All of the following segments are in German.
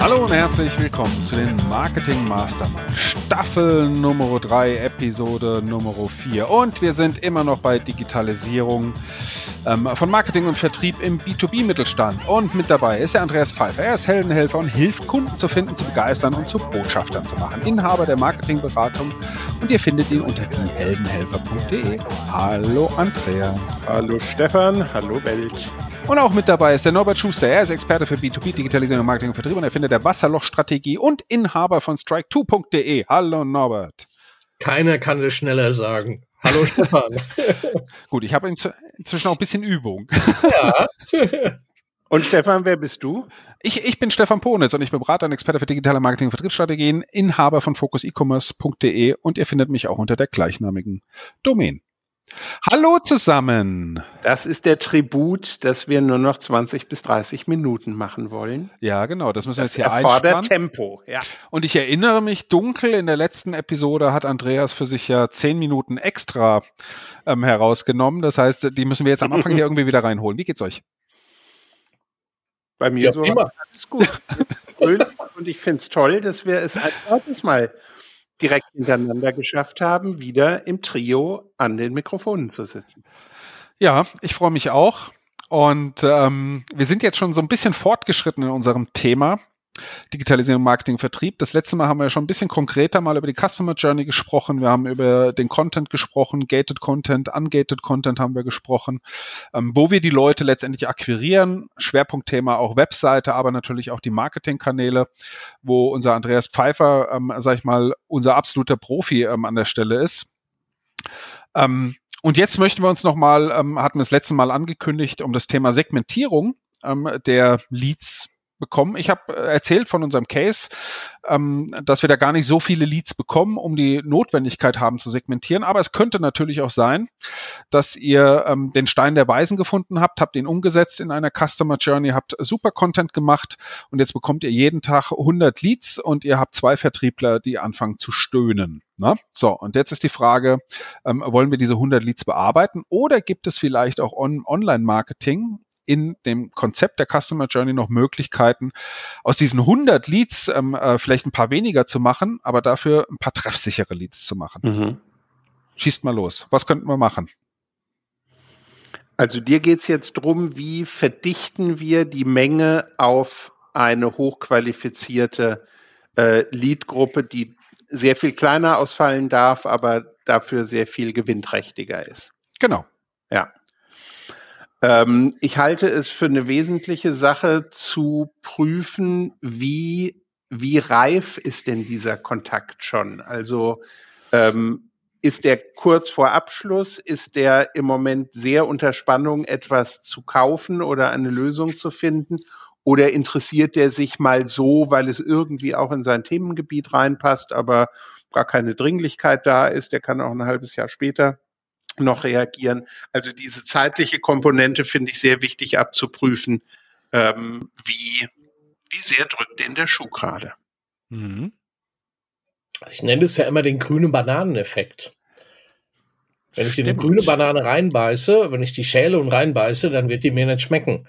Hallo und herzlich willkommen zu den Marketing Mastermind Staffel Nummer 3, Episode Nummer 4. Und wir sind immer noch bei Digitalisierung ähm, von Marketing und Vertrieb im B2B-Mittelstand. Und mit dabei ist der Andreas Pfeiffer. Er ist Heldenhelfer und hilft Kunden zu finden, zu begeistern und zu Botschaftern zu machen. Inhaber der Marketingberatung und ihr findet ihn unter dieheldenhelfer.de. Hallo Andreas. Hallo Stefan, hallo Welt. Und auch mit dabei ist der Norbert Schuster. Er ist Experte für B2B, Digitalisierung, Marketing und Vertrieb und Erfinder der Wasserlochstrategie und Inhaber von Strike2.de. Hallo Norbert. Keiner kann es schneller sagen. Hallo Stefan. Gut, ich habe inzwischen auch ein bisschen Übung. Ja. Und Stefan, wer bist du? Ich, ich bin Stefan Ponitz und ich bin Berater und Experte für digitale Marketing und Vertriebsstrategien, Inhaber von focusecommerce.de und ihr findet mich auch unter der gleichnamigen Domain. Hallo zusammen. Das ist der Tribut, dass wir nur noch 20 bis 30 Minuten machen wollen. Ja, genau, das müssen wir Das jetzt hier erfordert einspannen. Tempo. Ja. Und ich erinnere mich dunkel, in der letzten Episode hat Andreas für sich ja 10 Minuten extra ähm, herausgenommen. Das heißt, die müssen wir jetzt am Anfang hier irgendwie wieder reinholen. Wie geht's euch? Bei mir Ja, so prima. alles gut. Und ich finde es toll, dass wir es ein zweites Mal direkt hintereinander geschafft haben, wieder im Trio an den Mikrofonen zu sitzen. Ja, ich freue mich auch. Und ähm, wir sind jetzt schon so ein bisschen fortgeschritten in unserem Thema. Digitalisierung, Marketing, Vertrieb. Das letzte Mal haben wir schon ein bisschen konkreter mal über die Customer Journey gesprochen. Wir haben über den Content gesprochen, Gated Content, Ungated Content haben wir gesprochen, ähm, wo wir die Leute letztendlich akquirieren. Schwerpunktthema auch Webseite, aber natürlich auch die Marketingkanäle, wo unser Andreas Pfeiffer, ähm, sag ich mal, unser absoluter Profi ähm, an der Stelle ist. Ähm, und jetzt möchten wir uns nochmal, ähm, hatten wir das letzte Mal angekündigt, um das Thema Segmentierung ähm, der Leads bekommen. Ich habe äh, erzählt von unserem Case, ähm, dass wir da gar nicht so viele Leads bekommen, um die Notwendigkeit haben zu segmentieren. Aber es könnte natürlich auch sein, dass ihr ähm, den Stein der Weisen gefunden habt, habt ihn umgesetzt in einer Customer Journey, habt super Content gemacht und jetzt bekommt ihr jeden Tag 100 Leads und ihr habt zwei Vertriebler, die anfangen zu stöhnen. Na? So, und jetzt ist die Frage, ähm, wollen wir diese 100 Leads bearbeiten oder gibt es vielleicht auch on Online-Marketing in dem Konzept der Customer Journey noch Möglichkeiten, aus diesen 100 Leads ähm, äh, vielleicht ein paar weniger zu machen, aber dafür ein paar treffsichere Leads zu machen. Schießt mal los. Was könnten wir machen? Also dir geht es jetzt drum, wie verdichten wir die Menge auf eine hochqualifizierte äh, Lead-Gruppe, die sehr viel kleiner ausfallen darf, aber dafür sehr viel gewinnträchtiger ist. Genau. Ja. Ähm, ich halte es für eine wesentliche Sache zu prüfen, wie, wie reif ist denn dieser Kontakt schon? Also ähm, ist der kurz vor Abschluss? Ist der im Moment sehr unter Spannung, etwas zu kaufen oder eine Lösung zu finden? Oder interessiert der sich mal so, weil es irgendwie auch in sein Themengebiet reinpasst, aber gar keine Dringlichkeit da ist? Der kann auch ein halbes Jahr später noch reagieren. Also diese zeitliche Komponente finde ich sehr wichtig abzuprüfen. Ähm, wie, wie sehr drückt denn der Schuh gerade? Mhm. Ich nenne es ja immer den grünen Bananeneffekt. Wenn ich in eine grüne Banane reinbeiße, wenn ich die schäle und reinbeiße, dann wird die mir nicht schmecken.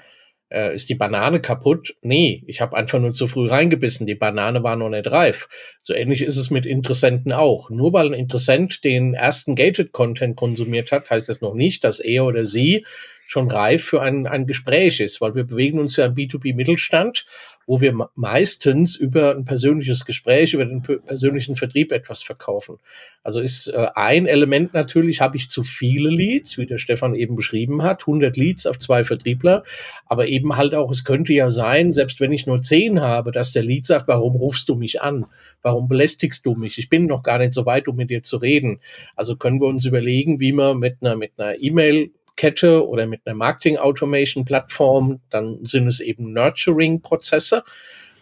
Äh, ist die Banane kaputt? Nee, ich habe einfach nur zu früh reingebissen. Die Banane war noch nicht reif. So ähnlich ist es mit Interessenten auch. Nur weil ein Interessent den ersten Gated Content konsumiert hat, heißt das noch nicht, dass er oder sie schon reif für ein, ein Gespräch ist, weil wir bewegen uns ja im B2B-Mittelstand, wo wir me- meistens über ein persönliches Gespräch, über den pe- persönlichen Vertrieb etwas verkaufen. Also ist äh, ein Element natürlich, habe ich zu viele Leads, wie der Stefan eben beschrieben hat, 100 Leads auf zwei Vertriebler, aber eben halt auch, es könnte ja sein, selbst wenn ich nur 10 habe, dass der Lead sagt, warum rufst du mich an? Warum belästigst du mich? Ich bin noch gar nicht so weit, um mit dir zu reden. Also können wir uns überlegen, wie wir mit einer, mit einer E-Mail Kette oder mit einer Marketing Automation Plattform, dann sind es eben Nurturing Prozesse.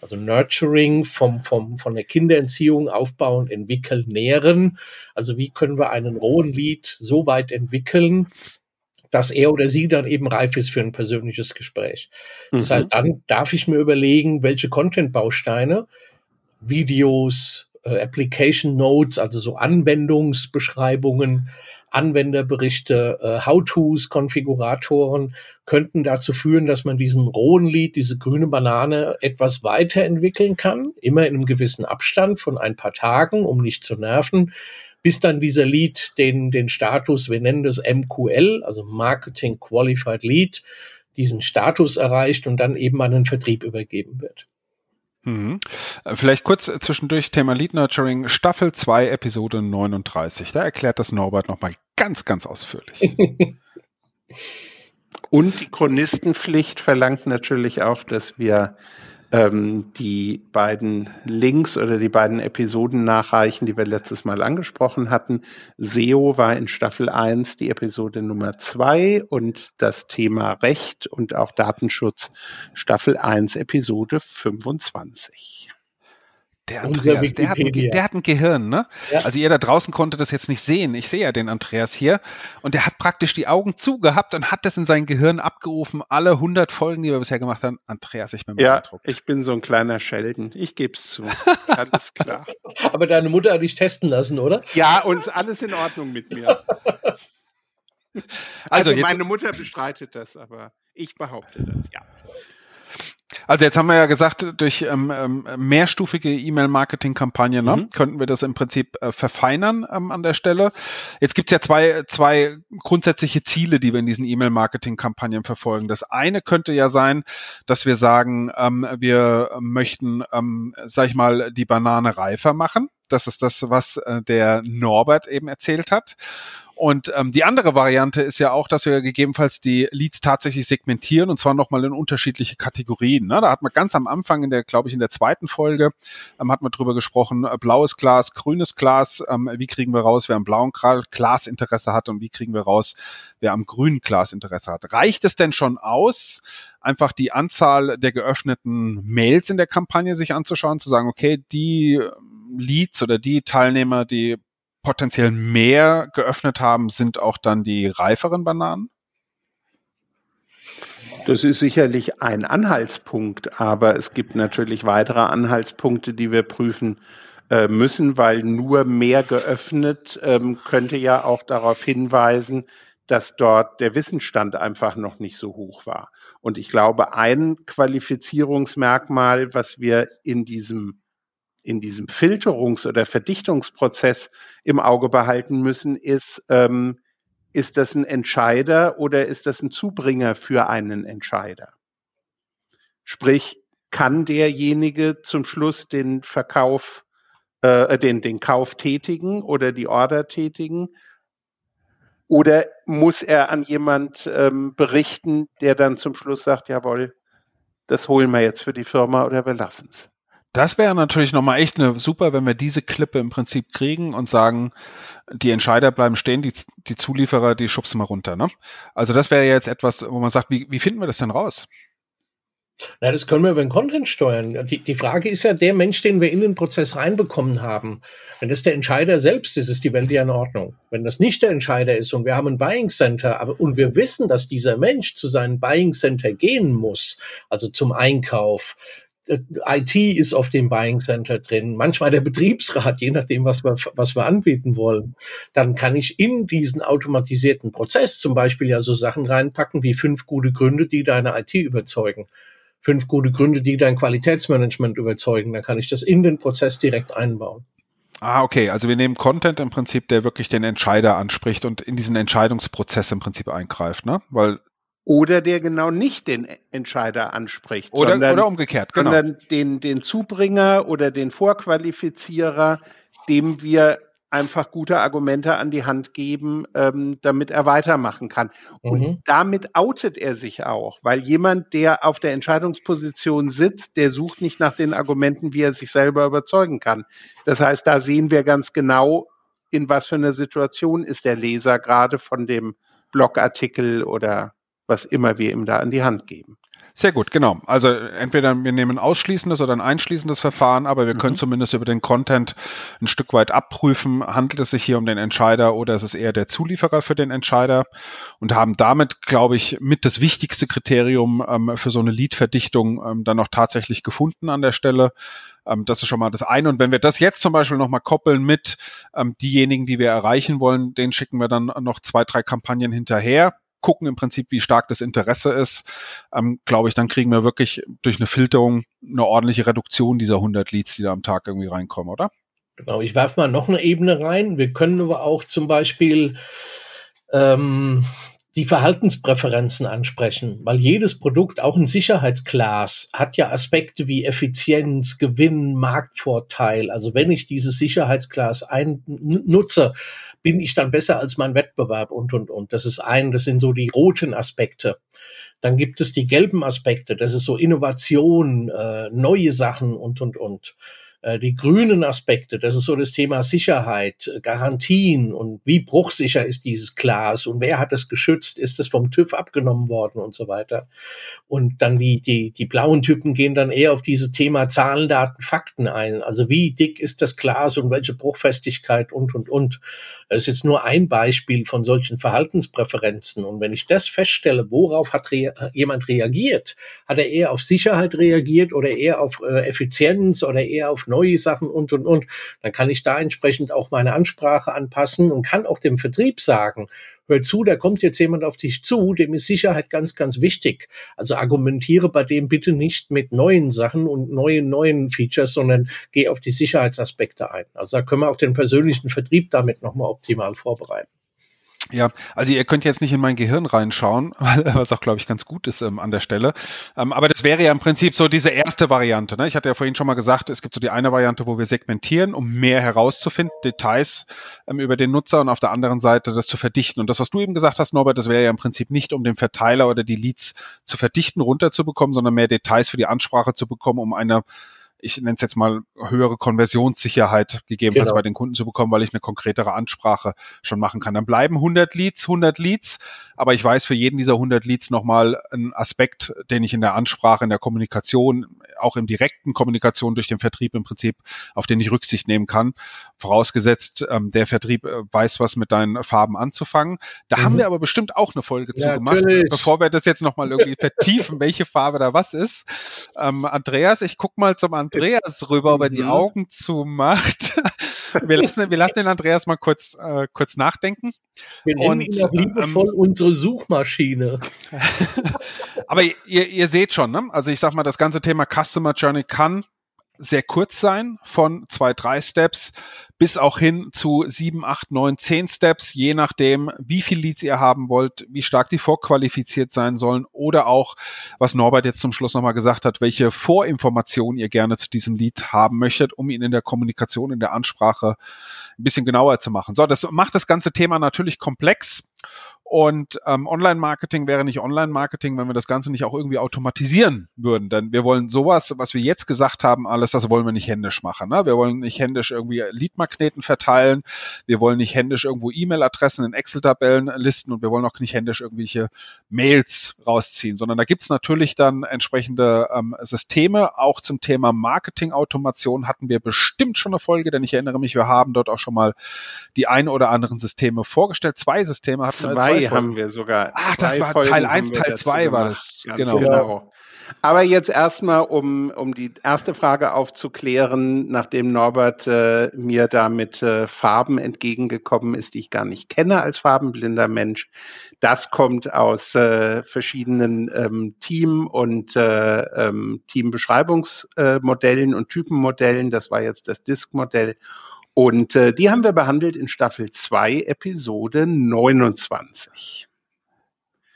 Also Nurturing vom, vom, von der Kinderentziehung aufbauen, entwickeln, nähren. Also wie können wir einen rohen Lead so weit entwickeln, dass er oder sie dann eben reif ist für ein persönliches Gespräch. Mhm. Das heißt, dann darf ich mir überlegen, welche Content-Bausteine, Videos, äh, Application Notes, also so Anwendungsbeschreibungen, Anwenderberichte, äh, How-Tos, Konfiguratoren könnten dazu führen, dass man diesen rohen Lead, diese grüne Banane etwas weiterentwickeln kann, immer in einem gewissen Abstand von ein paar Tagen, um nicht zu nerven, bis dann dieser Lead den, den Status, wir nennen das MQL, also Marketing Qualified Lead, diesen Status erreicht und dann eben an den Vertrieb übergeben wird. Mhm. Äh, vielleicht kurz zwischendurch Thema Lead Nurturing, Staffel 2, Episode 39. Da erklärt das Norbert nochmal ganz, ganz ausführlich. Und die Chronistenpflicht verlangt natürlich auch, dass wir ähm, die beiden Links oder die beiden Episoden nachreichen, die wir letztes Mal angesprochen hatten. SEO war in Staffel 1 die Episode Nummer 2 und das Thema Recht und auch Datenschutz Staffel 1 Episode 25. Der Andreas, der hat, ein, der hat ein Gehirn, ne? Ja. Also ihr da draußen konnte das jetzt nicht sehen. Ich sehe ja den Andreas hier. Und der hat praktisch die Augen zugehabt und hat das in sein Gehirn abgerufen. Alle 100 Folgen, die wir bisher gemacht haben. Andreas, ich bin Ja, beeindruckt. ich bin so ein kleiner Sheldon. Ich geb's zu. Alles klar. Aber deine Mutter hat dich testen lassen, oder? Ja, und ist alles in Ordnung mit mir. also, Also, jetzt, meine Mutter bestreitet das, aber ich behaupte das, ja. Also jetzt haben wir ja gesagt, durch ähm, ähm, mehrstufige E-Mail-Marketing-Kampagnen ne, Mhm. könnten wir das im Prinzip äh, verfeinern ähm, an der Stelle. Jetzt gibt's ja zwei, zwei grundsätzliche Ziele, die wir in diesen E-Mail-Marketing-Kampagnen verfolgen. Das eine könnte ja sein, dass wir sagen, ähm, wir möchten, ähm, sag ich mal, die Banane reifer machen. Das ist das, was äh, der Norbert eben erzählt hat. Und ähm, die andere Variante ist ja auch, dass wir gegebenenfalls die Leads tatsächlich segmentieren und zwar nochmal in unterschiedliche Kategorien. Ne? Da hat man ganz am Anfang in der, glaube ich, in der zweiten Folge, ähm, hat man drüber gesprochen, äh, blaues Glas, grünes Glas, ähm, wie kriegen wir raus, wer am blauen Glas Interesse hat und wie kriegen wir raus, wer am grünen Glas Interesse hat. Reicht es denn schon aus, einfach die Anzahl der geöffneten Mails in der Kampagne sich anzuschauen, zu sagen, okay, die ähm, Leads oder die Teilnehmer, die potenziell mehr geöffnet haben, sind auch dann die reiferen Bananen? Das ist sicherlich ein Anhaltspunkt, aber es gibt natürlich weitere Anhaltspunkte, die wir prüfen äh, müssen, weil nur mehr geöffnet ähm, könnte ja auch darauf hinweisen, dass dort der Wissensstand einfach noch nicht so hoch war. Und ich glaube, ein Qualifizierungsmerkmal, was wir in diesem in diesem Filterungs- oder Verdichtungsprozess im Auge behalten müssen, ist, ähm, ist das ein Entscheider oder ist das ein Zubringer für einen Entscheider? Sprich, kann derjenige zum Schluss den Verkauf, äh, den, den Kauf tätigen oder die Order tätigen? Oder muss er an jemand ähm, berichten, der dann zum Schluss sagt, jawohl, das holen wir jetzt für die Firma oder wir lassen es? Das wäre natürlich nochmal echt eine super, wenn wir diese Klippe im Prinzip kriegen und sagen, die Entscheider bleiben stehen, die, die Zulieferer, die schubsen mal runter. Ne? Also das wäre jetzt etwas, wo man sagt, wie, wie finden wir das denn raus? Na, das können wir über den Content steuern. Die, die Frage ist ja, der Mensch, den wir in den Prozess reinbekommen haben, wenn das der Entscheider selbst ist, ist die Welt ja in Ordnung. Wenn das nicht der Entscheider ist und wir haben ein Buying Center, aber, und wir wissen, dass dieser Mensch zu seinem Buying Center gehen muss, also zum Einkauf, IT ist auf dem Buying Center drin, manchmal der Betriebsrat, je nachdem, was wir, was wir anbieten wollen. Dann kann ich in diesen automatisierten Prozess zum Beispiel ja so Sachen reinpacken wie fünf gute Gründe, die deine IT überzeugen. Fünf gute Gründe, die dein Qualitätsmanagement überzeugen. Dann kann ich das in den Prozess direkt einbauen. Ah, okay. Also wir nehmen Content im Prinzip, der wirklich den Entscheider anspricht und in diesen Entscheidungsprozess im Prinzip eingreift, ne? Weil Oder der genau nicht den Entscheider anspricht, oder, sondern, oder umgekehrt, genau. sondern den, den Zubringer oder den Vorqualifizierer, dem wir einfach gute Argumente an die Hand geben, ähm, damit er weitermachen kann. Und Mhm. damit outet er sich auch, weil jemand, der auf der Entscheidungsposition sitzt, der sucht nicht nach den Argumenten, wie er sich selber überzeugen kann. Das heißt, da sehen wir ganz genau, in was für einer Situation ist der Leser gerade von dem Blogartikel oder was immer wir ihm da an die Hand geben. Sehr gut, genau. Also entweder wir nehmen ein ausschließendes oder ein einschließendes Verfahren, aber wir können mhm. zumindest über den Content ein Stück weit abprüfen, handelt es sich hier um den Entscheider oder ist es eher der Zulieferer für den Entscheider und haben damit, glaube ich, mit das wichtigste Kriterium ähm, für so eine Lead-Verdichtung ähm, dann noch tatsächlich gefunden an der Stelle. Ähm, das ist schon mal das eine. Und wenn wir das jetzt zum Beispiel nochmal koppeln mit ähm, diejenigen, die wir erreichen wollen, den schicken wir dann noch zwei, drei Kampagnen hinterher gucken im Prinzip, wie stark das Interesse ist, ähm, glaube ich, dann kriegen wir wirklich durch eine Filterung eine ordentliche Reduktion dieser 100 Leads, die da am Tag irgendwie reinkommen, oder? Genau, ich werfe mal noch eine Ebene rein. Wir können aber auch zum Beispiel ähm, die Verhaltenspräferenzen ansprechen, weil jedes Produkt, auch ein Sicherheitsglas, hat ja Aspekte wie Effizienz, Gewinn, Marktvorteil. Also wenn ich dieses Sicherheitsglas ein nutze, bin ich dann besser als mein Wettbewerb und, und, und. Das ist ein, das sind so die roten Aspekte. Dann gibt es die gelben Aspekte, das ist so Innovation, äh, neue Sachen und, und, und. Äh, die grünen Aspekte, das ist so das Thema Sicherheit, äh, Garantien und wie bruchsicher ist dieses Glas und wer hat es geschützt, ist es vom TÜV abgenommen worden und so weiter. Und dann die, die, die blauen Typen gehen dann eher auf dieses Thema Zahlen, Daten, Fakten ein. Also wie dick ist das Glas und welche Bruchfestigkeit und, und, und. Das ist jetzt nur ein Beispiel von solchen Verhaltenspräferenzen. Und wenn ich das feststelle, worauf hat rea jemand reagiert? Hat er eher auf Sicherheit reagiert oder eher auf äh, Effizienz oder eher auf neue Sachen und, und, und? Dann kann ich da entsprechend auch meine Ansprache anpassen und kann auch dem Vertrieb sagen, hör zu, da kommt jetzt jemand auf dich zu, dem ist Sicherheit ganz, ganz wichtig. Also argumentiere bei dem bitte nicht mit neuen Sachen und neuen, neuen Features, sondern geh auf die Sicherheitsaspekte ein. Also da können wir auch den persönlichen Vertrieb damit nochmal optimal vorbereiten. Ja, also ihr könnt jetzt nicht in mein Gehirn reinschauen, was auch, glaube ich, ganz gut ist ähm, an der Stelle. Ähm, aber das wäre ja im Prinzip so diese erste Variante. Ne? Ich hatte ja vorhin schon mal gesagt, es gibt so die eine Variante, wo wir segmentieren, um mehr herauszufinden, Details ähm, über den Nutzer und auf der anderen Seite das zu verdichten. Und das, was du eben gesagt hast, Norbert, das wäre ja im Prinzip nicht, um den Verteiler oder die Leads zu verdichten, runterzubekommen, sondern mehr Details für die Ansprache zu bekommen, um eine ich nenne es jetzt mal höhere Konversionssicherheit gegebenenfalls genau. bei den Kunden zu bekommen, weil ich eine konkretere Ansprache schon machen kann. Dann bleiben 100 Leads, 100 Leads, aber ich weiß für jeden dieser 100 Leads nochmal einen Aspekt, den ich in der Ansprache, in der Kommunikation, auch im direkten Kommunikation durch den Vertrieb im Prinzip, auf den ich Rücksicht nehmen kann. Vorausgesetzt, ähm, der Vertrieb äh, weiß, was mit deinen Farben anzufangen. Da mhm. haben wir aber bestimmt auch eine Folge ja, zu gemacht, natürlich. bevor wir das jetzt nochmal irgendwie vertiefen, welche Farbe da was ist. Ähm, Andreas, ich guck mal zum Andreas rüber, ob er die mhm. Augen zumacht. wir, lassen, wir lassen den Andreas mal kurz, äh, kurz nachdenken. Wir nennen Und, ihn auch liebevoll ähm, unsere Suchmaschine. aber ihr, ihr seht schon, ne? also ich sag mal, das ganze Thema Customer Journey kann sehr kurz sein, von zwei, drei Steps bis auch hin zu sieben, acht, neun, zehn Steps, je nachdem, wie viel Leads ihr haben wollt, wie stark die vorqualifiziert sein sollen oder auch, was Norbert jetzt zum Schluss nochmal gesagt hat, welche Vorinformationen ihr gerne zu diesem Lead haben möchtet, um ihn in der Kommunikation, in der Ansprache ein bisschen genauer zu machen. So, das macht das ganze Thema natürlich komplex und ähm, Online-Marketing wäre nicht Online-Marketing, wenn wir das Ganze nicht auch irgendwie automatisieren würden. Denn wir wollen sowas, was wir jetzt gesagt haben, alles, das wollen wir nicht händisch machen. Ne? Wir wollen nicht händisch irgendwie Lead-Magneten verteilen. Wir wollen nicht händisch irgendwo E-Mail-Adressen in Excel-Tabellen listen und wir wollen auch nicht händisch irgendwelche Mails rausziehen, sondern da gibt's natürlich dann entsprechende ähm, Systeme. Auch zum Thema Marketing-Automation hatten wir bestimmt schon eine Folge, denn ich erinnere mich, wir haben dort auch schon mal die ein oder anderen Systeme vorgestellt. Zwei Systeme hatten wir haben wir sogar. Ach, das war Folgen Teil 1, Teil 2 war das. Genau. genau. Aber jetzt erstmal, um, um die erste Frage aufzuklären, nachdem Norbert äh, mir da mit äh, Farben entgegengekommen ist, die ich gar nicht kenne als farbenblinder Mensch. Das kommt aus äh, verschiedenen ähm, Team- und äh, ähm, Teambeschreibungsmodellen und Typenmodellen. Das war jetzt das Disk-Modell. Und äh, die haben wir behandelt in Staffel 2, Episode 29.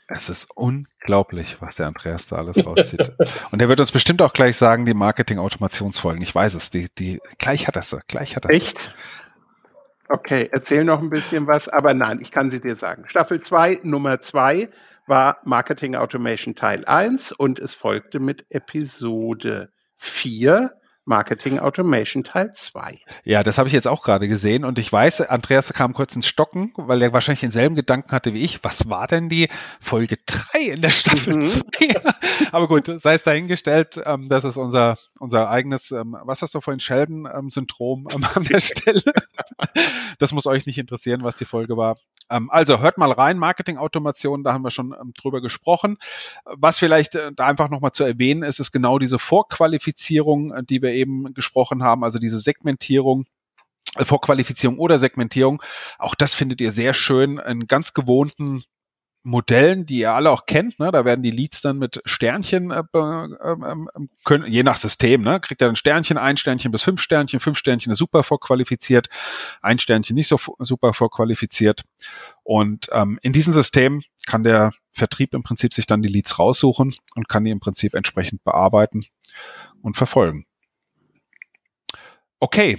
Es ist unglaublich, was der Andreas da alles rauszieht. Und er wird uns bestimmt auch gleich sagen, die Marketing-Automationsfolgen. Ich weiß es, die, die, gleich hat er sie, gleich hat er sie. Echt? Okay, erzähl noch ein bisschen was, aber nein, ich kann sie dir sagen. Staffel 2, Nummer 2 war Marketing Automation Teil 1 und es folgte mit Episode 4 Marketing Automation Teil 2. Ja, das habe ich jetzt auch gerade gesehen und ich weiß, Andreas kam kurz ins Stocken, weil er wahrscheinlich denselben Gedanken hatte wie ich. Was war denn die Folge 3 in der Staffel 2? Mhm. Aber gut, sei es dahingestellt, ähm, das ist unser, unser eigenes, ähm, was hast du vorhin, Sheldon-Syndrom ähm, an der Stelle. das muss euch nicht interessieren, was die Folge war. Ähm, also hört mal rein, Marketing-Automation, da haben wir schon ähm, drüber gesprochen. Was vielleicht äh, da einfach nochmal zu erwähnen ist, ist genau diese Vorqualifizierung, äh, die wir eben gesprochen haben, also diese Segmentierung. Äh, Vorqualifizierung oder Segmentierung. Auch das findet ihr sehr schön in ganz gewohnten Modellen, die ihr alle auch kennt, ne, da werden die Leads dann mit Sternchen äh, äh, können, je nach System, ne, kriegt er ein Sternchen, ein Sternchen bis fünf Sternchen, fünf Sternchen ist super vorqualifiziert, ein Sternchen nicht so super vorqualifiziert. Und ähm, in diesem System kann der Vertrieb im Prinzip sich dann die Leads raussuchen und kann die im Prinzip entsprechend bearbeiten und verfolgen. Okay.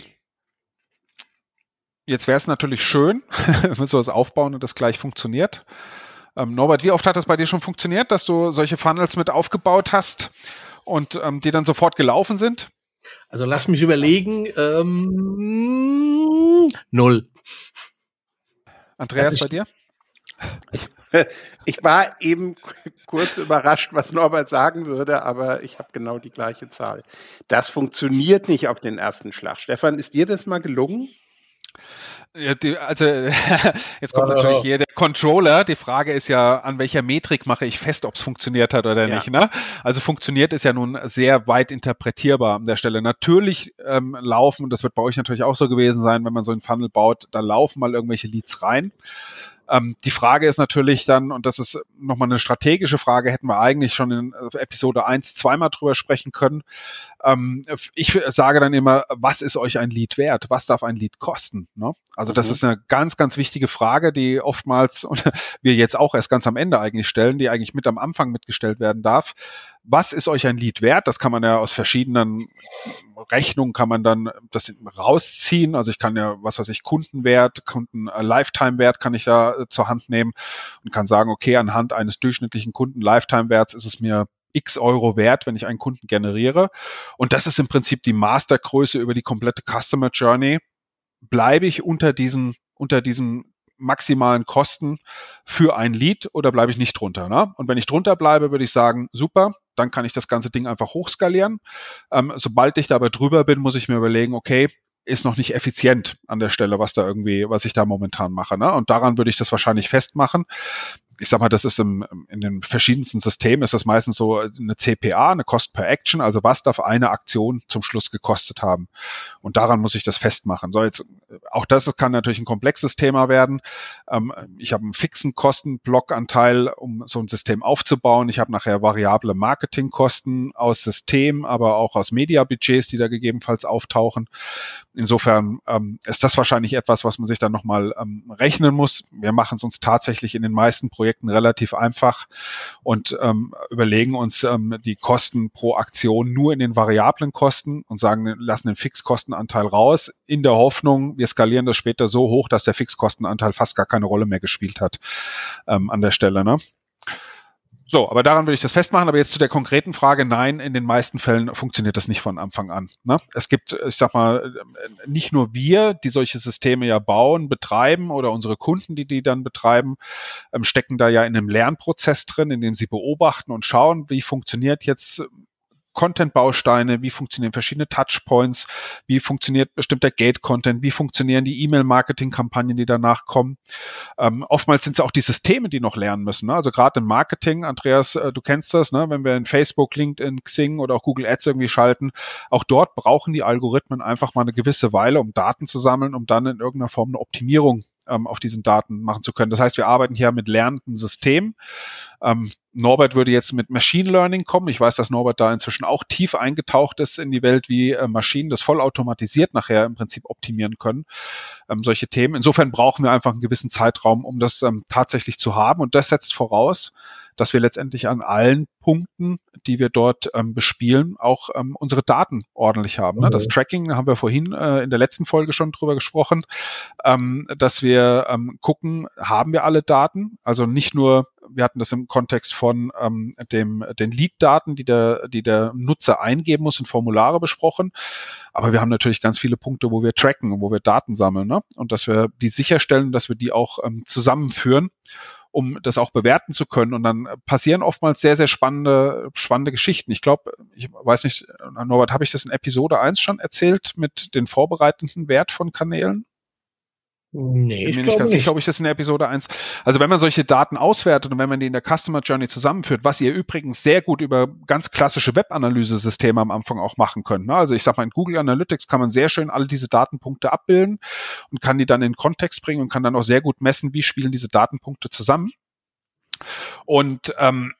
Jetzt wäre es natürlich schön, wenn wir sowas aufbauen und das gleich funktioniert. Ähm, Norbert, wie oft hat das bei dir schon funktioniert, dass du solche Funnels mit aufgebaut hast und ähm, die dann sofort gelaufen sind? Also lass mich überlegen. Ähm, null. Andreas, bei dir? Ich, ich, war eben kurz überrascht, was Norbert sagen würde, aber ich habe genau die gleiche Zahl. Das funktioniert nicht auf den ersten Schlag. Stefan, ist dir das mal gelungen? Ja, die, also jetzt kommt oh, natürlich hier der Controller. Die Frage ist ja, an welcher Metrik mache ich fest, ob es funktioniert hat oder ja. nicht. Ne? Also funktioniert ist ja nun sehr weit interpretierbar an der Stelle. Natürlich ähm, laufen, und das wird bei euch natürlich auch so gewesen sein, wenn man so einen Funnel baut, da laufen mal irgendwelche Leads rein. Ähm, die Frage ist natürlich dann, und das ist nochmal eine strategische Frage, hätten wir eigentlich schon in äh, Episode 1 zweimal drüber sprechen können. Ähm, ich sage dann immer, was ist euch ein Lied wert? Was darf ein Lied kosten? Ne? Also das mhm. ist eine ganz, ganz wichtige Frage, die oftmals und wir jetzt auch erst ganz am Ende eigentlich stellen, die eigentlich mit am Anfang mitgestellt werden darf. Was ist euch ein Lied wert? Das kann man ja aus verschiedenen Rechnungen kann man dann das rausziehen. Also ich kann ja, was weiß ich, Kundenwert, Kunden äh, kann ich ja äh, zur Hand nehmen und kann sagen, okay, anhand eines durchschnittlichen Kunden Lifetime-Werts ist es mir x Euro wert, wenn ich einen Kunden generiere. Und das ist im Prinzip die Mastergröße über die komplette Customer Journey. Bleibe ich unter diesen, unter diesen maximalen Kosten für ein Lead oder bleibe ich nicht drunter? Ne? Und wenn ich drunter bleibe, würde ich sagen, super, dann kann ich das ganze Ding einfach hochskalieren. Ähm, sobald ich da aber drüber bin, muss ich mir überlegen, okay, ist noch nicht effizient an der Stelle, was da irgendwie, was ich da momentan mache. Ne? Und daran würde ich das wahrscheinlich festmachen ich sag mal, das ist im, in den verschiedensten Systemen ist das meistens so eine CPA, eine Cost per Action, also was darf eine Aktion zum Schluss gekostet haben. Und daran muss ich das festmachen. So, jetzt, auch das kann natürlich ein komplexes Thema werden. Ähm, ich habe einen fixen Kostenblockanteil, um so ein System aufzubauen. Ich habe nachher variable Marketingkosten aus System, aber auch aus Mediabudgets, die da gegebenenfalls auftauchen. Insofern ähm, ist das wahrscheinlich etwas, was man sich dann nochmal ähm, rechnen muss. Wir machen es uns tatsächlich in den meisten Projekten Projekten relativ einfach und ähm, überlegen uns ähm, die Kosten pro Aktion nur in den variablen Kosten und sagen, lassen den Fixkostenanteil raus, in der Hoffnung, wir skalieren das später so hoch, dass der Fixkostenanteil fast gar keine Rolle mehr gespielt hat ähm, an der Stelle. Ne? So, aber daran würde ich das festmachen. Aber jetzt zu der konkreten Frage, nein, in den meisten Fällen funktioniert das nicht von Anfang an. Ne? Es gibt, ich sag mal, nicht nur wir, die solche Systeme ja bauen, betreiben oder unsere Kunden, die die dann betreiben, ähm, stecken da ja in einem Lernprozess drin, in dem sie beobachten und schauen, wie funktioniert jetzt Content-Bausteine, wie funktionieren verschiedene Touchpoints, wie funktioniert bestimmter Gate-Content, wie funktionieren die E-Mail-Marketing-Kampagnen, die danach kommen. Ähm, oftmals sind es auch die Systeme, die noch lernen müssen. Ne? Also gerade im Marketing, Andreas, äh, du kennst das, ne? wenn wir in Facebook, LinkedIn, Xing oder auch Google Ads irgendwie schalten, auch dort brauchen die Algorithmen einfach mal eine gewisse Weile, um Daten zu sammeln, um dann in irgendeiner Form eine Optimierung ähm, auf diesen Daten machen zu können. Das heißt, wir arbeiten hier mit lernenden Systemen. Ähm, Norbert würde jetzt mit Machine Learning kommen. Ich weiß, dass Norbert da inzwischen auch tief eingetaucht ist in die Welt, wie äh, Maschinen das vollautomatisiert nachher im Prinzip optimieren können. Ähm, solche Themen. Insofern brauchen wir einfach einen gewissen Zeitraum, um das ähm, tatsächlich zu haben. Und das setzt voraus, dass wir letztendlich an allen Punkten, die wir dort ähm, bespielen, auch ähm, unsere Daten ordentlich haben. Ne? Das Tracking haben wir vorhin äh, in der letzten Folge schon drüber gesprochen, ähm, dass wir ähm, gucken, haben wir alle Daten? Also nicht nur wir hatten das im Kontext von ähm, dem, den Lead-Daten, die der, die der Nutzer eingeben muss in Formulare besprochen. Aber wir haben natürlich ganz viele Punkte, wo wir tracken und wo wir Daten sammeln ne? und dass wir die sicherstellen, dass wir die auch ähm, zusammenführen um das auch bewerten zu können. Und dann passieren oftmals sehr, sehr spannende, spannende Geschichten. Ich glaube, ich weiß nicht, Norbert, habe ich das in Episode 1 schon erzählt mit den vorbereitenden Wert von Kanälen? Nee, ich bin mir nicht ganz sicher, ob ich das in der Episode 1. Also wenn man solche Daten auswertet und wenn man die in der Customer Journey zusammenführt, was ihr übrigens sehr gut über ganz klassische Web-Analyse-Systeme am Anfang auch machen könnt. Ne? Also ich sag mal, in Google Analytics kann man sehr schön alle diese Datenpunkte abbilden und kann die dann in Kontext bringen und kann dann auch sehr gut messen, wie spielen diese Datenpunkte zusammen. Und ähm,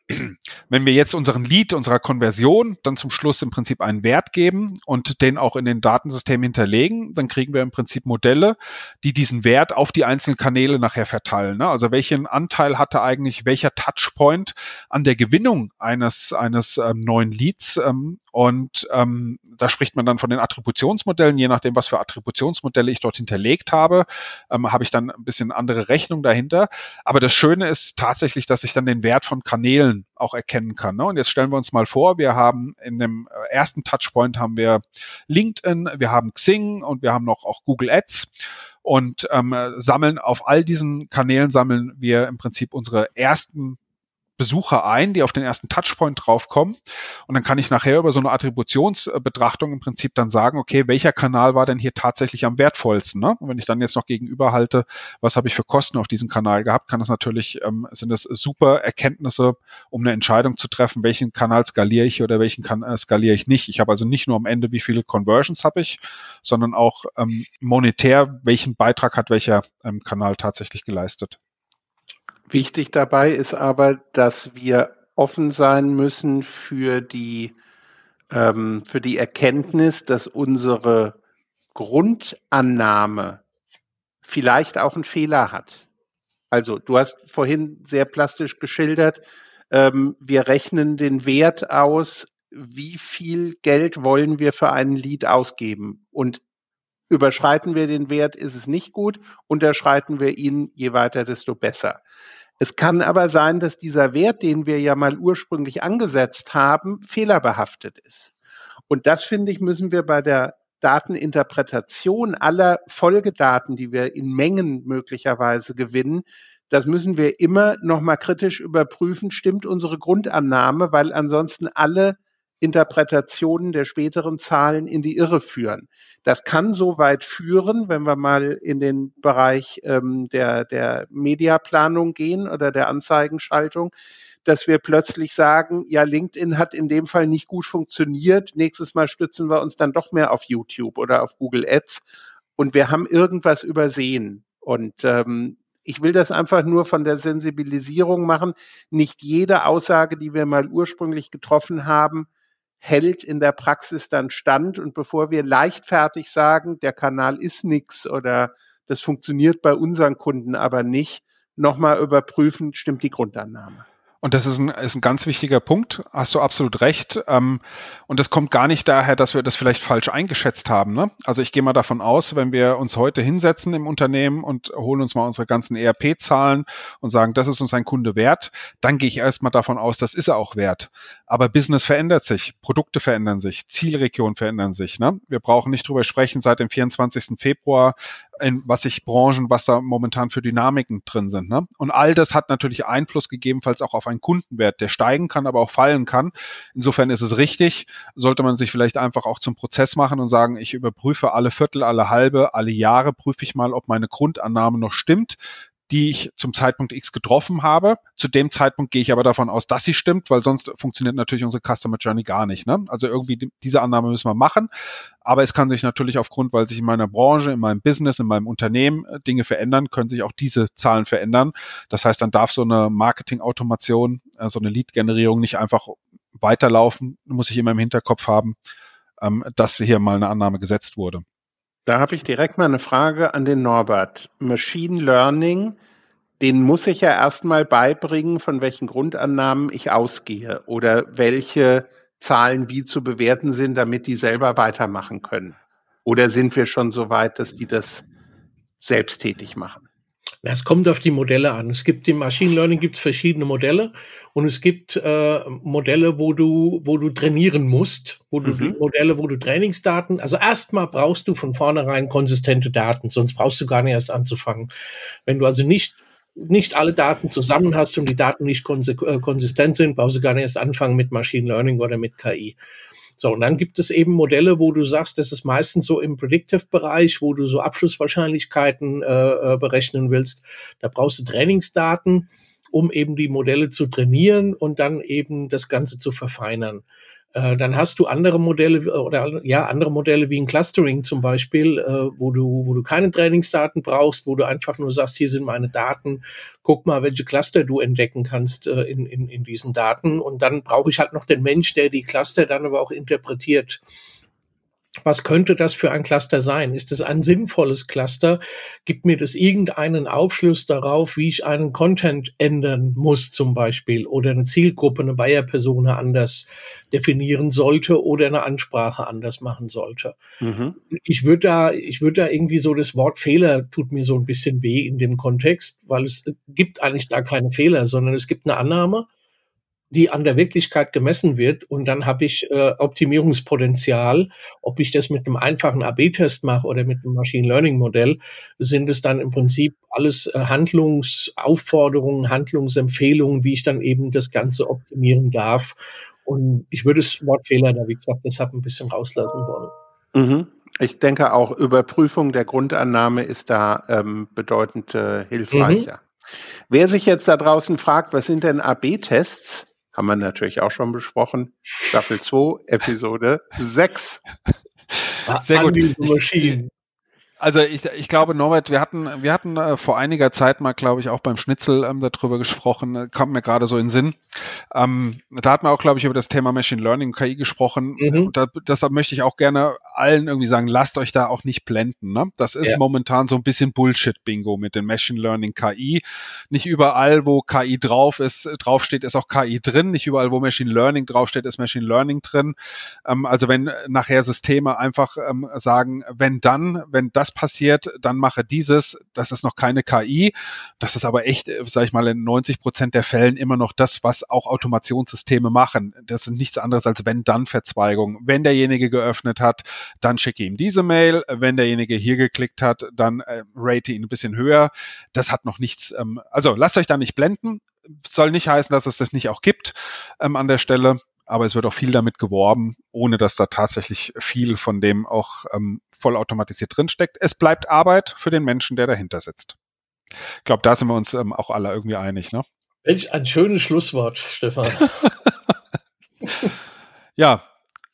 wenn wir jetzt unseren Lead, unserer Konversion dann zum Schluss im Prinzip einen Wert geben und den auch in den Datensystemen hinterlegen, dann kriegen wir im Prinzip Modelle, die diesen Wert auf die einzelnen Kanäle nachher verteilen. Ne? Also welchen Anteil hatte eigentlich welcher Touchpoint an der Gewinnung eines, eines ähm, neuen Leads ähm, und ähm, da spricht man dann von den Attributionsmodellen. Je nachdem, was für Attributionsmodelle ich dort hinterlegt habe, ähm, habe ich dann ein bisschen andere Rechnung dahinter. Aber das Schöne ist tatsächlich, dass ich dann den Wert von Kanälen auch erkennen kann. Ne? Und jetzt stellen wir uns mal vor, wir haben in dem äh, ersten Touchpoint haben wir LinkedIn, wir haben Xing und wir haben noch auch Google Ads und ähm, sammeln auf all diesen Kanälen sammeln wir im Prinzip unsere ersten Besucher ein, die auf den ersten Touchpoint draufkommen. Und dann kann ich nachher über so eine Attributionsbetrachtung im Prinzip dann sagen, okay, welcher Kanal war denn hier tatsächlich am wertvollsten? Ne? Und wenn ich dann jetzt noch gegenüber halte, was habe ich für Kosten auf diesem Kanal gehabt, kann das natürlich, ähm, sind das super Erkenntnisse, um eine Entscheidung zu treffen, welchen Kanal skaliere ich oder welchen Kanal äh, skaliere ich nicht. Ich habe also nicht nur am Ende, wie viele Conversions habe ich, sondern auch ähm, monetär, welchen Beitrag hat welcher ähm, Kanal tatsächlich geleistet. Wichtig dabei ist aber, dass wir offen sein müssen für die, ähm, für die Erkenntnis, dass unsere Grundannahme vielleicht auch einen Fehler hat. Also du hast vorhin sehr plastisch geschildert, ähm, wir rechnen den Wert aus, wie viel Geld wollen wir für einen Lied ausgeben. Und Überschreiten wir den Wert, ist es nicht gut. Unterschreiten wir ihn, je weiter, desto besser. Es kann aber sein, dass dieser Wert, den wir ja mal ursprünglich angesetzt haben, fehlerbehaftet ist. Und das, finde ich, müssen wir bei der Dateninterpretation aller Folgedaten, die wir in Mengen möglicherweise gewinnen, das müssen wir immer nochmal kritisch überprüfen, stimmt unsere Grundannahme, weil ansonsten alle Interpretationen der späteren Zahlen in die Irre führen. Das kann so weit führen, wenn wir mal in den Bereich ähm, der, der Mediaplanung gehen oder der Anzeigenschaltung, dass wir plötzlich sagen, ja, LinkedIn hat in dem Fall nicht gut funktioniert. Nächstes Mal stützen wir uns dann doch mehr auf YouTube oder auf Google Ads und wir haben irgendwas übersehen. Und ähm, ich will das einfach nur von der Sensibilisierung machen. Nicht jede Aussage, die wir mal ursprünglich getroffen haben, hält in der Praxis dann stand. Und bevor wir leichtfertig sagen, der Kanal ist nix oder das funktioniert bei unseren Kunden aber nicht, nochmal überprüfen, stimmt die Grundannahme. Und das ist ein, ist ein ganz wichtiger Punkt, hast du absolut recht. Ähm, und das kommt gar nicht daher, dass wir das vielleicht falsch eingeschätzt haben. Ne? Also ich gehe mal davon aus, wenn wir uns heute hinsetzen im Unternehmen und holen uns mal unsere ganzen ERP-Zahlen und sagen, das ist uns ein Kunde wert, dann gehe ich erstmal davon aus, das ist er auch wert. Aber Business verändert sich, Produkte verändern sich, Zielregionen verändern sich. Ne? Wir brauchen nicht drüber sprechen, seit dem 24. Februar in was sich Branchen, was da momentan für Dynamiken drin sind. Ne? Und all das hat natürlich Einfluss gegebenenfalls auch auf einen Kundenwert, der steigen kann, aber auch fallen kann. Insofern ist es richtig, sollte man sich vielleicht einfach auch zum Prozess machen und sagen, ich überprüfe alle Viertel, alle halbe, alle Jahre prüfe ich mal, ob meine Grundannahme noch stimmt die ich zum Zeitpunkt X getroffen habe. Zu dem Zeitpunkt gehe ich aber davon aus, dass sie stimmt, weil sonst funktioniert natürlich unsere Customer Journey gar nicht. Ne? Also irgendwie die, diese Annahme müssen wir machen. Aber es kann sich natürlich aufgrund, weil sich in meiner Branche, in meinem Business, in meinem Unternehmen äh, Dinge verändern, können sich auch diese Zahlen verändern. Das heißt, dann darf so eine Marketing-Automation, äh, so eine Lead-Generierung nicht einfach weiterlaufen, muss ich immer im Hinterkopf haben, ähm, dass hier mal eine Annahme gesetzt wurde. Da habe ich direkt mal eine Frage an den Norbert. Machine Learning, den muss ich ja erstmal beibringen, von welchen Grundannahmen ich ausgehe oder welche Zahlen wie zu bewerten sind, damit die selber weitermachen können. Oder sind wir schon so weit, dass die das selbsttätig machen? Das kommt auf die Modelle an. Es gibt im Machine Learning gibt es verschiedene Modelle und es gibt äh, Modelle, wo du, wo du trainieren musst, wo du Mhm. Modelle, wo du Trainingsdaten, also erstmal brauchst du von vornherein konsistente Daten, sonst brauchst du gar nicht erst anzufangen. Wenn du also nicht nicht alle Daten zusammen hast und die Daten nicht äh, konsistent sind, brauchst du gar nicht erst anfangen mit Machine Learning oder mit KI. So, und dann gibt es eben Modelle, wo du sagst, das ist meistens so im Predictive-Bereich, wo du so Abschlusswahrscheinlichkeiten äh, äh, berechnen willst. Da brauchst du Trainingsdaten, um eben die Modelle zu trainieren und dann eben das Ganze zu verfeinern. Äh, dann hast du andere Modelle äh, oder ja andere Modelle wie ein Clustering zum Beispiel, äh, wo du wo du keine Trainingsdaten brauchst, wo du einfach nur sagst, hier sind meine Daten, guck mal, welche Cluster du entdecken kannst äh, in, in in diesen Daten und dann brauche ich halt noch den Mensch, der die Cluster dann aber auch interpretiert. Was könnte das für ein Cluster sein? Ist es ein sinnvolles Cluster? Gibt mir das irgendeinen Aufschluss darauf, wie ich einen Content ändern muss zum Beispiel oder eine Zielgruppe, eine Buyer-Persona anders definieren sollte oder eine Ansprache anders machen sollte? Mhm. Ich würde da, ich würde da irgendwie so das Wort Fehler tut mir so ein bisschen weh in dem Kontext, weil es gibt eigentlich da keine Fehler, sondern es gibt eine Annahme, die an der Wirklichkeit gemessen wird und dann habe ich äh, Optimierungspotenzial. Ob ich das mit einem einfachen AB-Test mache oder mit einem Machine Learning Modell, sind es dann im Prinzip alles äh, Handlungsaufforderungen, Handlungsempfehlungen, wie ich dann eben das Ganze optimieren darf. Und ich würde das Wort Fehler da, wie gesagt, deshalb ein bisschen rauslassen wollen. Mhm. Ich denke auch, Überprüfung der Grundannahme ist da ähm, bedeutend äh, hilfreicher. Wer sich jetzt da draußen fragt, was sind denn AB-Tests? Haben wir natürlich auch schon besprochen. Staffel 2, Episode 6. Sehr gut. Machine. Also ich, ich glaube, Norbert, wir hatten, wir hatten äh, vor einiger Zeit mal, glaube ich, auch beim Schnitzel ähm, darüber gesprochen, äh, kam mir gerade so in den Sinn. Ähm, da hatten wir auch, glaube ich, über das Thema Machine Learning und KI gesprochen. Mhm. Und da, deshalb möchte ich auch gerne allen irgendwie sagen, lasst euch da auch nicht blenden. Ne? Das ist Ja. momentan so ein bisschen Bullshit-Bingo mit dem Machine Learning KI. Nicht überall, wo KI drauf ist, äh, draufsteht, ist auch KI drin. Nicht überall, wo Machine Learning draufsteht, ist Machine Learning drin. Ähm, also wenn äh, nachher Systeme einfach ähm, sagen, wenn dann, wenn das passiert, dann mache dieses, das ist noch keine KI. Das ist aber echt, äh, sag ich mal, in 90 Prozent der Fällen immer noch das, was auch Automationssysteme machen. Das sind nichts anderes als wenn dann Verzweigung. Wenn derjenige geöffnet hat, dann schicke ihm diese Mail. Wenn derjenige hier geklickt hat, dann äh, rate ihn ein bisschen höher. Das hat noch nichts, ähm, also lasst euch da nicht blenden. Soll nicht heißen, dass es das nicht auch gibt ähm, an der Stelle aber es wird auch viel damit geworben, ohne dass da tatsächlich viel von dem auch ähm, vollautomatisiert drinsteckt. Es bleibt Arbeit für den Menschen, der dahinter sitzt. Ich glaube, da sind wir uns ähm, auch alle irgendwie einig. Ne? Welch ein schönes Schlusswort, Stefan. Ja,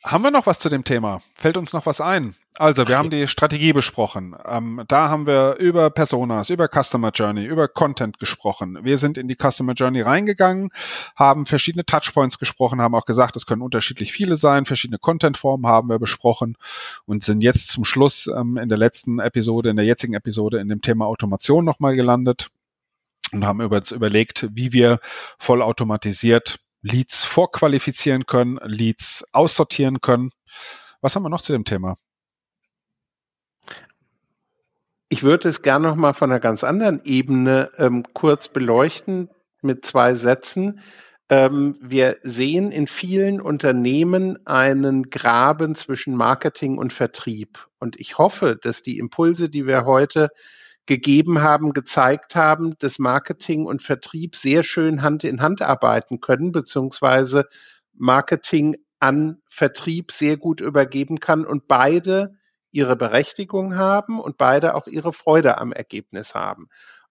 haben wir noch was zu dem Thema? Fällt uns noch was ein? Also, wir Ach, haben die Strategie besprochen. Ähm, da haben wir über Personas, über Customer Journey, über Content gesprochen. Wir sind in die Customer Journey reingegangen, haben verschiedene Touchpoints gesprochen, haben auch gesagt, es können unterschiedlich viele sein, verschiedene Contentformen haben wir besprochen und sind jetzt zum Schluss ähm, in der letzten Episode, in der jetzigen Episode in dem Thema Automation nochmal gelandet und haben über, überlegt, wie wir vollautomatisiert Leads vorqualifizieren können, Leads aussortieren können. Was haben wir noch zu dem Thema? Ich würde es gerne noch mal von einer ganz anderen Ebene ähm, kurz beleuchten mit zwei Sätzen. Ähm, wir sehen in vielen Unternehmen einen Graben zwischen Marketing und Vertrieb. Und ich hoffe, dass die Impulse, die wir heute gegeben haben, gezeigt haben, dass Marketing und Vertrieb sehr schön Hand in Hand arbeiten können, beziehungsweise Marketing an Vertrieb sehr gut übergeben kann und beide ihre Berechtigung haben und beide auch ihre Freude am Ergebnis haben.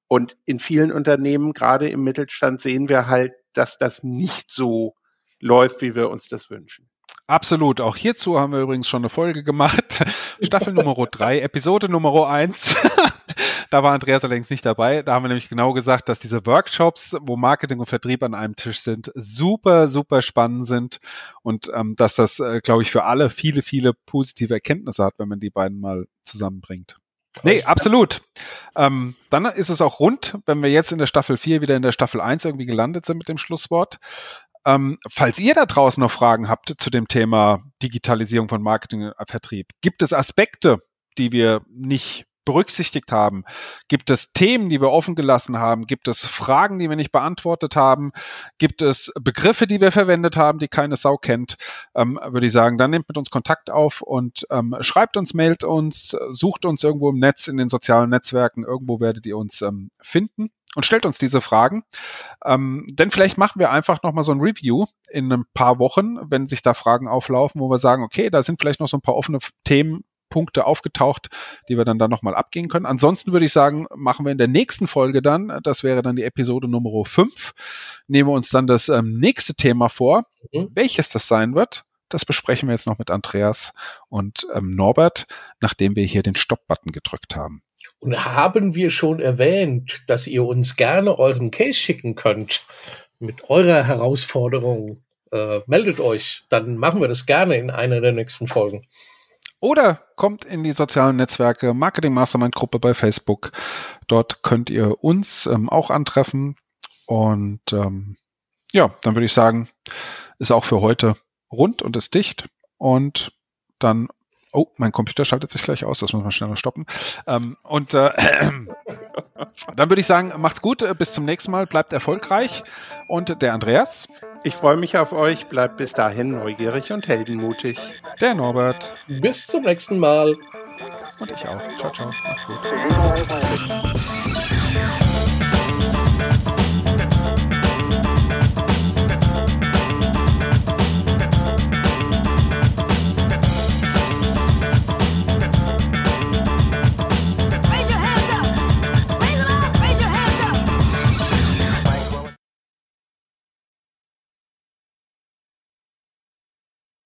Und in vielen Unternehmen, gerade im Mittelstand, sehen wir halt, dass das nicht so läuft, wie wir uns das wünschen. Absolut. Auch hierzu haben wir übrigens schon eine Folge gemacht. Staffel Nummer drei, Episode Nummer eins. Da war Andreas allerdings nicht dabei. Da haben wir nämlich genau gesagt, dass diese Workshops, wo Marketing und Vertrieb an einem Tisch sind, super, super spannend sind und ähm, dass das, äh, glaube ich, für alle viele, viele positive Erkenntnisse hat, wenn man die beiden mal zusammenbringt. Nee, absolut. Ähm, dann ist es auch rund, wenn wir jetzt in der Staffel 4 wieder in der Staffel 1 irgendwie gelandet sind mit dem Schlusswort. Ähm, falls ihr da draußen noch Fragen habt zu dem Thema Digitalisierung von Marketing und Vertrieb, gibt es Aspekte, die wir nicht berücksichtigt haben? Gibt es Themen, die wir offen gelassen haben? Gibt es Fragen, die wir nicht beantwortet haben? Gibt es Begriffe, die wir verwendet haben, die keine Sau kennt? Ähm, würde ich sagen, dann nehmt mit uns Kontakt auf und ähm, schreibt uns, mailt uns, sucht uns irgendwo im Netz, in den sozialen Netzwerken. Irgendwo werdet ihr uns ähm, finden und stellt uns diese Fragen. Ähm, denn vielleicht machen wir einfach nochmal so ein Review in ein paar Wochen, wenn sich da Fragen auflaufen, wo wir sagen, okay, da sind vielleicht noch so ein paar offene Themen, Punkte aufgetaucht, die wir dann da nochmal abgehen können. Ansonsten würde ich sagen, machen wir in der nächsten Folge dann, das wäre dann die Episode Nummer 5, nehmen wir uns dann das ähm, nächste Thema vor. Mhm. Welches das sein wird, das besprechen wir jetzt noch mit Andreas und ähm, Norbert, nachdem wir hier den Stopp-Button gedrückt haben. Und haben wir schon erwähnt, dass ihr uns gerne euren Case schicken könnt mit eurer Herausforderung? Äh, meldet euch, dann machen wir das gerne in einer der nächsten Folgen. Oder kommt in die sozialen Netzwerke Marketing Mastermind Gruppe bei Facebook. Dort könnt ihr uns ähm, auch antreffen. Und ähm, ja, dann würde ich sagen, ist auch für heute rund und ist dicht. Und dann Oh, mein Computer schaltet sich gleich aus, das muss man schneller stoppen. Ähm, und äh, dann würde ich sagen, macht's gut, äh, bis zum nächsten Mal, bleibt erfolgreich. Und der Andreas. Ich freue mich auf euch, bleibt bis dahin neugierig und heldenmutig. Der Norbert. Bis zum nächsten Mal. Und ich auch. Ciao, ciao. Macht's gut.